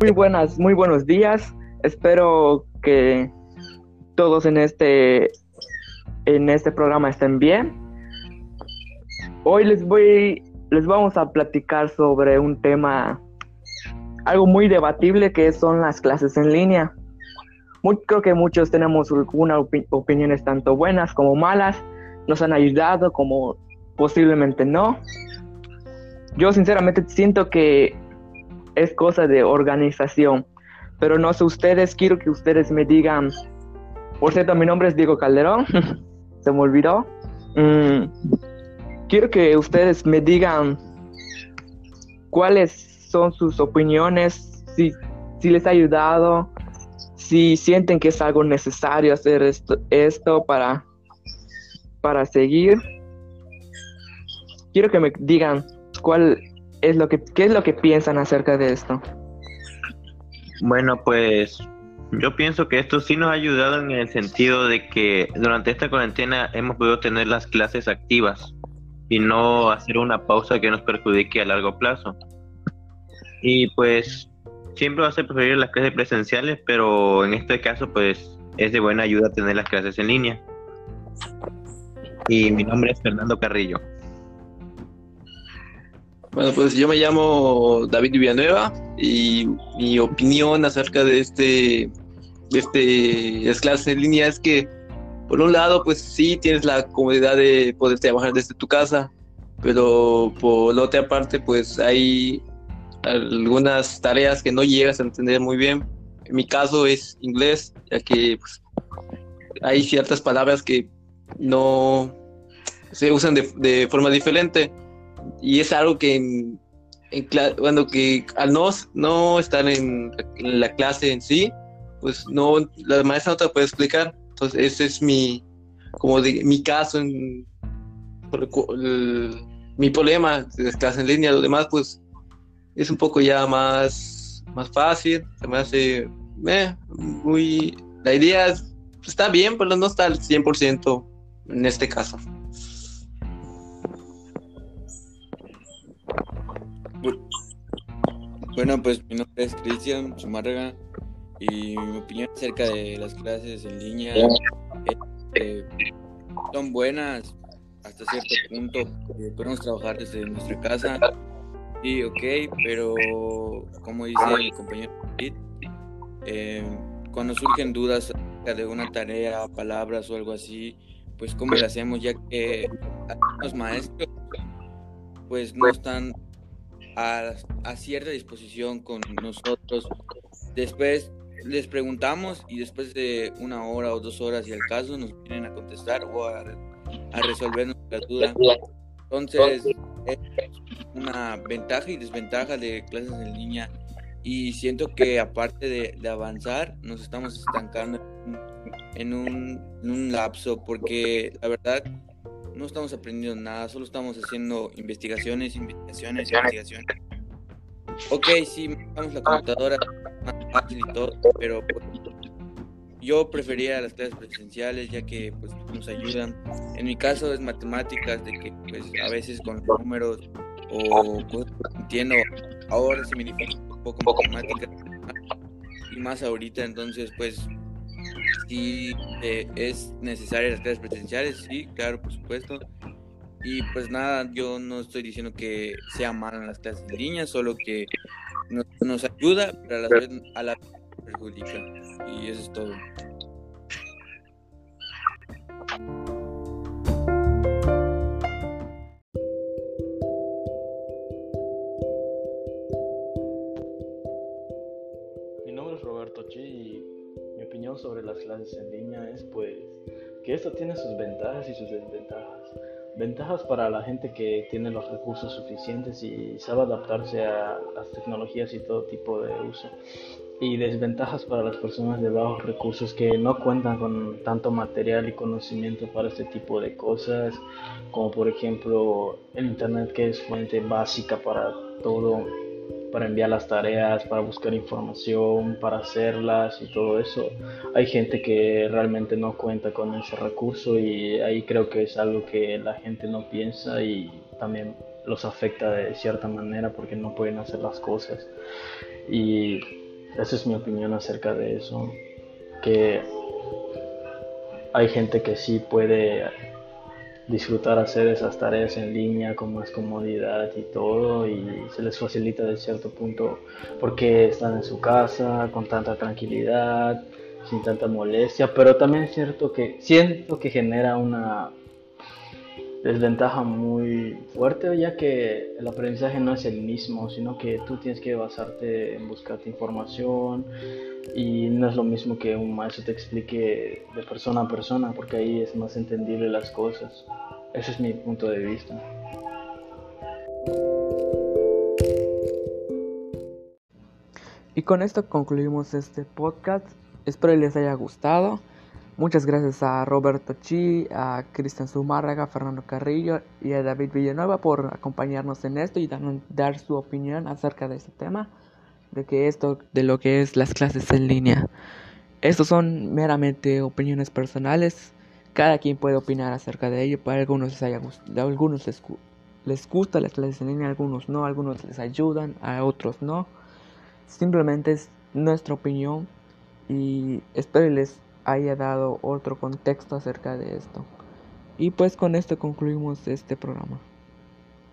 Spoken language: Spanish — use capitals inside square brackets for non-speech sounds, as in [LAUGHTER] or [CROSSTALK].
Muy buenas, muy buenos días. Espero que todos en este en este programa estén bien. Hoy les voy les vamos a platicar sobre un tema algo muy debatible que son las clases en línea. creo que muchos tenemos algunas opiniones tanto buenas como malas. Nos han ayudado como posiblemente no. Yo sinceramente siento que es cosa de organización. Pero no sé ustedes, quiero que ustedes me digan. Por cierto, mi nombre es Diego Calderón. [LAUGHS] Se me olvidó. Mm, quiero que ustedes me digan cuáles son sus opiniones, si, si les ha ayudado, si sienten que es algo necesario hacer esto, esto para, para seguir. Quiero que me digan cuál es lo que, qué es lo que piensan acerca de esto. Bueno, pues yo pienso que esto sí nos ha ayudado en el sentido de que durante esta cuarentena hemos podido tener las clases activas y no hacer una pausa que nos perjudique a largo plazo. Y pues siempre va a ser preferir las clases presenciales, pero en este caso pues es de buena ayuda tener las clases en línea. Y mi nombre es Fernando Carrillo. Bueno, pues yo me llamo David Villanueva y mi opinión acerca de este, de este las clases en línea es que por un lado, pues sí tienes la comodidad de poder trabajar desde tu casa, pero por otra parte, pues hay algunas tareas que no llegas a entender muy bien. En mi caso es inglés, ya que pues, hay ciertas palabras que no se usan de forma diferente y es algo que en, bueno, que al no, no estar en, la clase en sí, pues no, la maestra no te puede explicar. Entonces, ese es mi, como de, mi caso, en, mi problema de clase en línea. Lo demás, pues, es un poco ya más, más fácil, se me hace, eh, muy, la idea está bien, pero no está al 100% en este caso. Bueno, pues mi nombre es Cristian Zumárraga y mi opinión acerca de las clases en línea que son buenas hasta cierto punto. podemos trabajar desde nuestra casa. Sí, ok, pero como dice mi compañero eh, cuando surgen dudas acerca de una tarea, palabras o algo así, pues cómo lo hacemos, ya que los maestros pues no están a, cierta disposición con nosotros. Después les preguntamos y después de una hora o dos horas, si al caso, nos vienen a contestar o a, resolver nuestra duda. Entonces, es una ventaja y desventaja de clases en línea. Y siento que aparte de, avanzar, nos estamos estancando en un lapso, porque la verdad no estamos aprendiendo nada, solo estamos haciendo investigaciones, investigaciones, investigaciones. Ok, sí, usamos la computadora más fácil y todo, pero pues, yo prefería las clases presenciales ya que pues nos ayudan. En mi caso es matemáticas, de que pues a veces con números o cosas que entiendo, ahora se me dificulta un poco matemáticas y más ahorita, entonces pues si eh, es necesaria las clases presenciales, sí, claro, por supuesto. Y pues nada, yo no estoy diciendo que sea malo las clases en línea, solo que nos, nos ayuda, pero a la vez a la perjudica. Y eso es todo. Las clases en línea es pues que esto tiene sus ventajas y sus desventajas. Ventajas para la gente que tiene los recursos suficientes y sabe adaptarse a las tecnologías y todo tipo de uso. Y desventajas para las personas de bajos recursos que no cuentan con tanto material y conocimiento para este tipo de cosas, como por ejemplo el Internet que es fuente básica para todo para enviar las tareas, para buscar información, para hacerlas y todo eso. Hay gente que realmente no cuenta con ese recurso y ahí creo que es algo que la gente no piensa y también los afecta de cierta manera porque no pueden hacer las cosas. Y esa es mi opinión acerca de eso. Que hay gente que sí puede disfrutar hacer esas tareas en línea con más comodidad y todo y se les facilita de cierto punto porque están en su casa con tanta tranquilidad sin tanta molestia pero también es cierto que siento que genera una desventaja muy fuerte ya que el aprendizaje no es el mismo sino que tú tienes que basarte en buscarte información y no es lo mismo que un maestro te explique de persona a persona porque ahí es más entendible las cosas. Ese es mi punto de vista. Y con esto concluimos este podcast. Espero les haya gustado Muchas gracias a Roberto Chi, a Cristian Zumárraga, Fernando Carrillo y a David Villanueva por acompañarnos en esto y dar, su opinión acerca de este tema, de que esto, de lo que es las clases en línea. Estos son meramente opiniones personales. Cada quien puede opinar acerca de ello. Para algunos les haya algunos les, les gusta las clases en línea, algunos no, algunos les ayudan, a otros no. Simplemente es nuestra opinión y espero les haya dado otro contexto acerca de esto. Y pues con esto concluimos este programa.